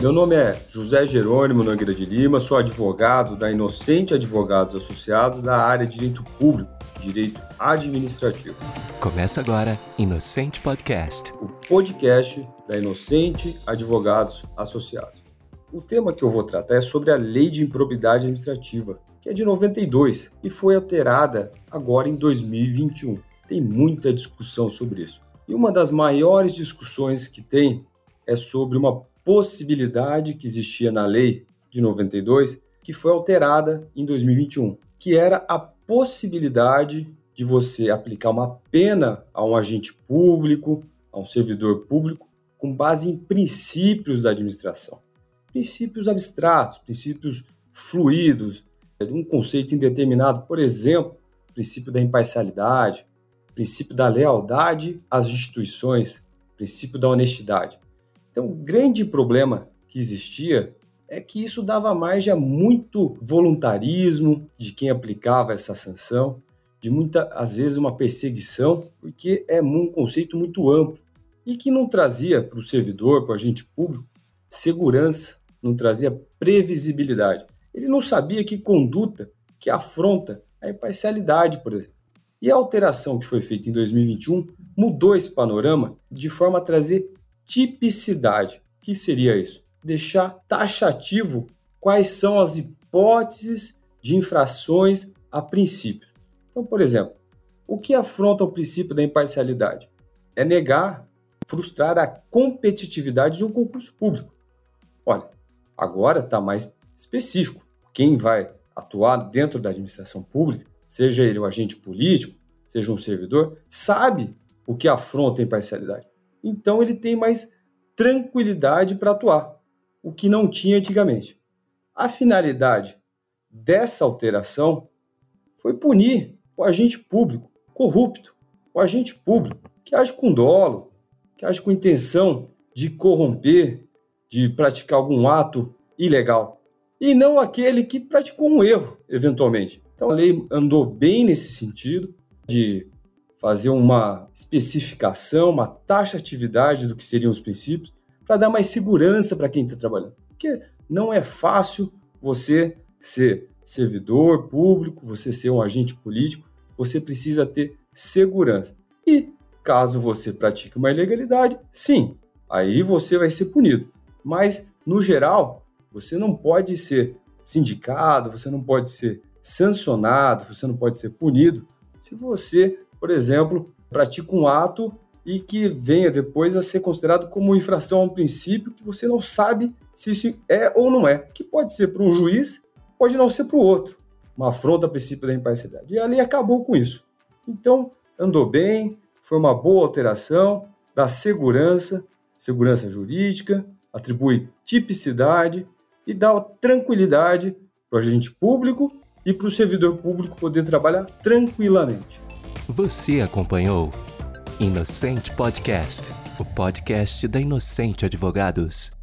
Meu nome é José Jerônimo Nogueira de Lima, sou advogado da Inocente Advogados Associados da área de Direito Público, Direito Administrativo. Começa agora Inocente Podcast. O podcast da Inocente Advogados Associados. O tema que eu vou tratar é sobre a Lei de Improbidade Administrativa, que é de 92 e foi alterada agora em 2021. Tem muita discussão sobre isso. E uma das maiores discussões que tem é sobre uma possibilidade que existia na lei de 92, que foi alterada em 2021, que era a possibilidade de você aplicar uma pena a um agente público, a um servidor público, com base em princípios da administração. Princípios abstratos, princípios fluidos, um conceito indeterminado, por exemplo, princípio da imparcialidade, princípio da lealdade às instituições, princípio da honestidade. Então, o grande problema que existia é que isso dava margem a muito voluntarismo de quem aplicava essa sanção, de muita, às vezes, uma perseguição, porque é um conceito muito amplo e que não trazia para o servidor, para o agente público, segurança, não trazia previsibilidade. Ele não sabia que conduta que afronta a imparcialidade, por exemplo. E a alteração que foi feita em 2021 mudou esse panorama de forma a trazer tipicidade. O que seria isso? Deixar taxativo quais são as hipóteses de infrações a princípio. Então, por exemplo, o que afronta o princípio da imparcialidade? É negar, frustrar a competitividade de um concurso público. Olha, agora está mais específico. Quem vai atuar dentro da administração pública, seja ele um agente político, seja um servidor, sabe o que afronta a imparcialidade então ele tem mais tranquilidade para atuar, o que não tinha antigamente. A finalidade dessa alteração foi punir o agente público corrupto, o agente público que age com dolo, que age com intenção de corromper, de praticar algum ato ilegal, e não aquele que praticou um erro, eventualmente. Então a lei andou bem nesse sentido de fazer uma especificação, uma taxatividade do que seriam os princípios, para dar mais segurança para quem está trabalhando. Porque não é fácil você ser servidor público, você ser um agente político, você precisa ter segurança. E caso você pratique uma ilegalidade, sim, aí você vai ser punido. Mas, no geral, você não pode ser sindicado, você não pode ser sancionado, você não pode ser punido se você por exemplo, pratica um ato e que venha depois a ser considerado como infração a um princípio que você não sabe se isso é ou não é, que pode ser para um juiz, pode não ser para o outro, uma afronta ao princípio da imparcialidade. E a lei acabou com isso. Então, andou bem, foi uma boa alteração, dá segurança, segurança jurídica, atribui tipicidade e dá tranquilidade para o agente público e para o servidor público poder trabalhar tranquilamente. Você acompanhou Inocente Podcast, o podcast da Inocente Advogados.